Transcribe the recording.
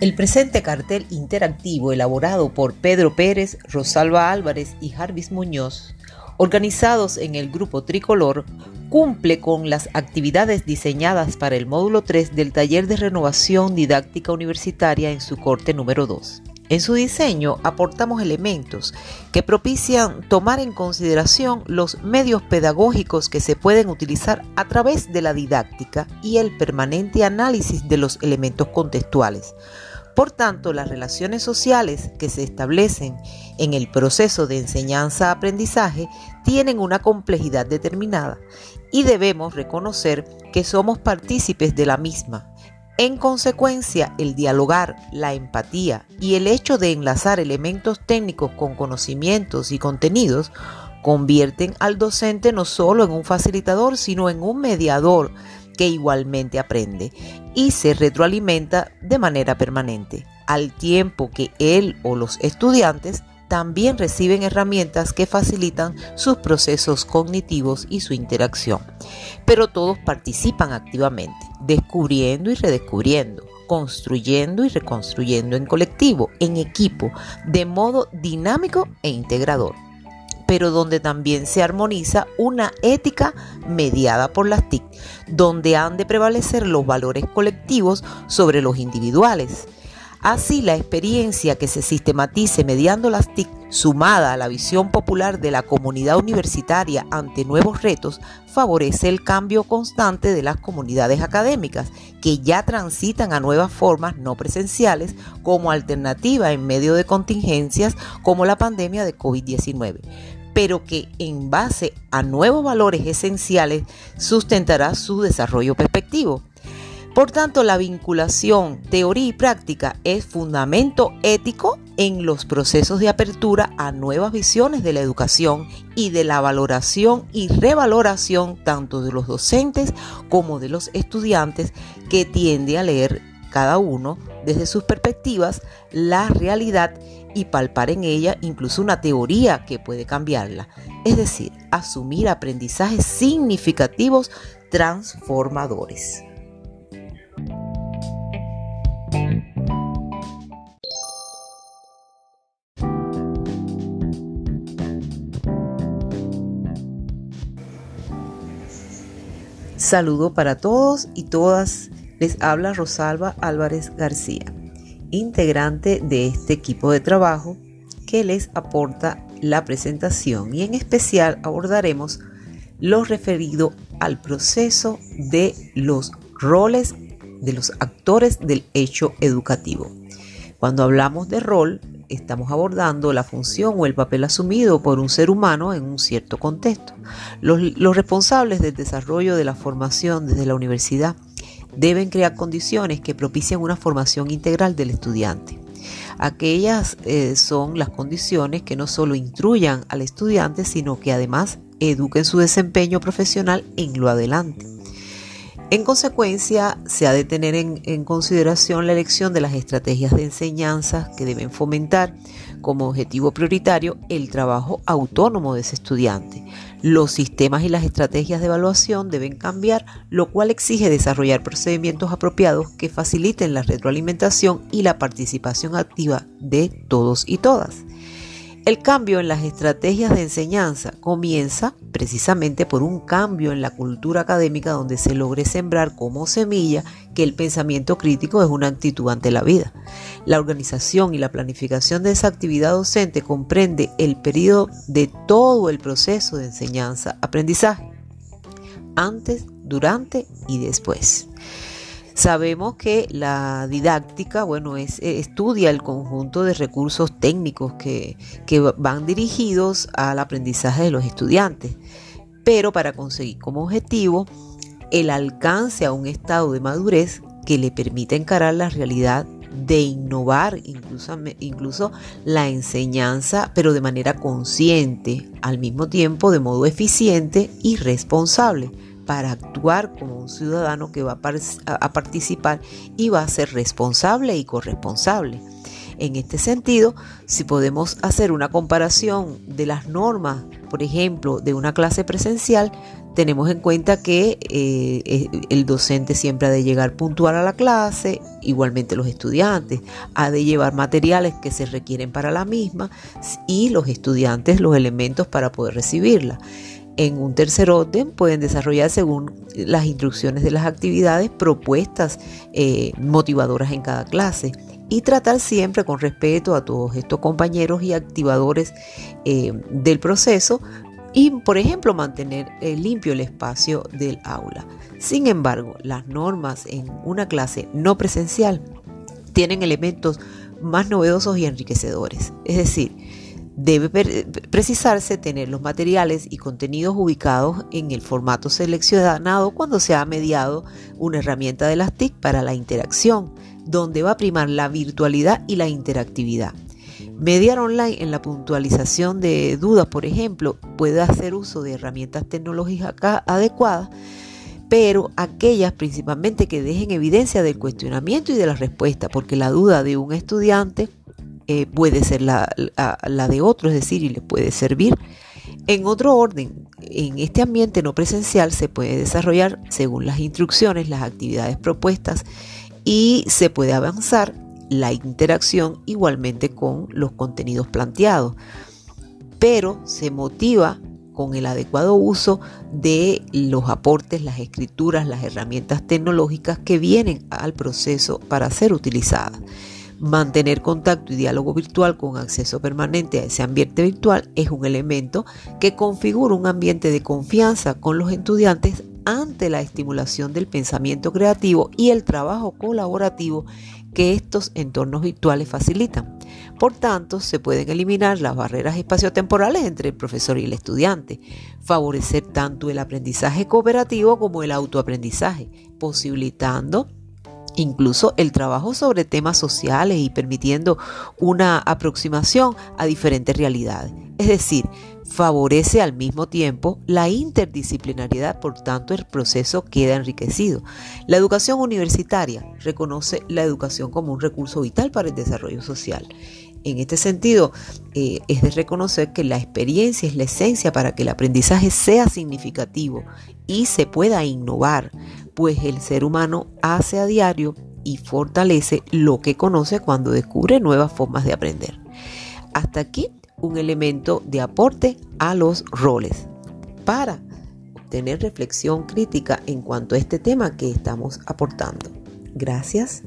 El presente cartel interactivo elaborado por Pedro Pérez, Rosalba Álvarez y Jarvis Muñoz, organizados en el grupo Tricolor, cumple con las actividades diseñadas para el módulo 3 del taller de renovación didáctica universitaria en su corte número 2. En su diseño aportamos elementos que propician tomar en consideración los medios pedagógicos que se pueden utilizar a través de la didáctica y el permanente análisis de los elementos contextuales por tanto, las relaciones sociales que se establecen en el proceso de enseñanza-aprendizaje tienen una complejidad determinada y debemos reconocer que somos partícipes de la misma. En consecuencia, el dialogar, la empatía y el hecho de enlazar elementos técnicos con conocimientos y contenidos convierten al docente no solo en un facilitador, sino en un mediador que igualmente aprende y se retroalimenta de manera permanente, al tiempo que él o los estudiantes también reciben herramientas que facilitan sus procesos cognitivos y su interacción. Pero todos participan activamente, descubriendo y redescubriendo, construyendo y reconstruyendo en colectivo, en equipo, de modo dinámico e integrador pero donde también se armoniza una ética mediada por las TIC, donde han de prevalecer los valores colectivos sobre los individuales. Así, la experiencia que se sistematice mediando las TIC, sumada a la visión popular de la comunidad universitaria ante nuevos retos, favorece el cambio constante de las comunidades académicas, que ya transitan a nuevas formas no presenciales como alternativa en medio de contingencias como la pandemia de COVID-19 pero que en base a nuevos valores esenciales sustentará su desarrollo perspectivo. Por tanto, la vinculación teoría y práctica es fundamento ético en los procesos de apertura a nuevas visiones de la educación y de la valoración y revaloración tanto de los docentes como de los estudiantes que tiende a leer cada uno desde sus perspectivas la realidad y palpar en ella incluso una teoría que puede cambiarla, es decir, asumir aprendizajes significativos transformadores. Saludo para todos y todas. Les habla Rosalba Álvarez García integrante de este equipo de trabajo que les aporta la presentación y en especial abordaremos lo referido al proceso de los roles de los actores del hecho educativo. Cuando hablamos de rol, estamos abordando la función o el papel asumido por un ser humano en un cierto contexto. Los, los responsables del desarrollo de la formación desde la universidad deben crear condiciones que propicien una formación integral del estudiante. Aquellas eh, son las condiciones que no solo instruyan al estudiante, sino que además eduquen su desempeño profesional en lo adelante. En consecuencia, se ha de tener en, consideración la elección de las estrategias de enseñanza que deben fomentar como objetivo prioritario el trabajo autónomo de ese estudiante. Los sistemas y las estrategias de evaluación deben cambiar, lo cual exige desarrollar procedimientos apropiados que faciliten la retroalimentación y la participación activa de todos y todas. El cambio en las estrategias de enseñanza comienza precisamente por un cambio en la cultura académica donde se logre sembrar como semilla que el pensamiento crítico es una actitud ante la vida. La organización y la planificación de esa actividad docente comprende el periodo de todo el proceso de enseñanza-aprendizaje, antes, durante y después. Sabemos que la didáctica, bueno, es, eh, estudia el conjunto de recursos técnicos que, que van dirigidos al aprendizaje de los estudiantes, pero para conseguir como objetivo el alcance a un estado de madurez que le permita encarar la realidad de innovar incluso, incluso la enseñanza, pero de manera consciente, al mismo tiempo de modo eficiente y responsable para actuar como un ciudadano que va a, participar y va a ser responsable y corresponsable. En este sentido, si podemos hacer una comparación de las normas, por ejemplo, de una clase presencial, tenemos en cuenta que eh, el docente siempre ha de llegar puntual a la clase, igualmente los estudiantes, ha de llevar materiales que se requieren para la misma y los estudiantes los elementos para poder recibirla. En un tercer orden pueden desarrollar según las instrucciones de las actividades propuestas eh, motivadoras en cada clase y tratar siempre con respeto a todos estos compañeros y activadores eh, del proceso y, por ejemplo, mantener eh, limpio el espacio del aula. Sin embargo, las normas en una clase no presencial tienen elementos más novedosos y enriquecedores. Es decir, debe precisarse tener los materiales y contenidos ubicados en el formato seleccionado cuando se ha mediado una herramienta de las TIC para la interacción, donde va a primar la virtualidad y la interactividad. Mediar online en la puntualización de dudas, por ejemplo, puede hacer uso de herramientas tecnológicas adecuadas, pero aquellas principalmente que dejen evidencia del cuestionamiento y de la respuesta, porque la duda de un estudiante eh, puede ser la, la, de otro, es decir, y le puede servir. En otro orden, en este ambiente no presencial se puede desarrollar, según las instrucciones, las actividades propuestas y se puede avanzar la interacción igualmente con los contenidos planteados, pero se motiva con el adecuado uso de los aportes, las escrituras, las herramientas tecnológicas que vienen al proceso para ser utilizadas. Mantener contacto y diálogo virtual con acceso permanente a ese ambiente virtual es un elemento que configura un ambiente de confianza con los estudiantes ante la estimulación del pensamiento creativo y el trabajo colaborativo que estos entornos virtuales facilitan. Por tanto, se pueden eliminar las barreras espaciotemporales entre el profesor y el estudiante, favorecer tanto el aprendizaje cooperativo como el autoaprendizaje, posibilitando incluso el trabajo sobre temas sociales y permitiendo una aproximación a diferentes realidades. Es decir, favorece al mismo tiempo la interdisciplinariedad, por tanto el proceso queda enriquecido. La educación universitaria reconoce la educación como un recurso vital para el desarrollo social. En este sentido, eh, es de reconocer que la experiencia es la esencia para que el aprendizaje sea significativo y se pueda innovar, pues el ser humano hace a diario y fortalece lo que conoce cuando descubre nuevas formas de aprender. Hasta aquí un elemento de aporte a los roles para obtener reflexión crítica en cuanto a este tema que estamos aportando. Gracias.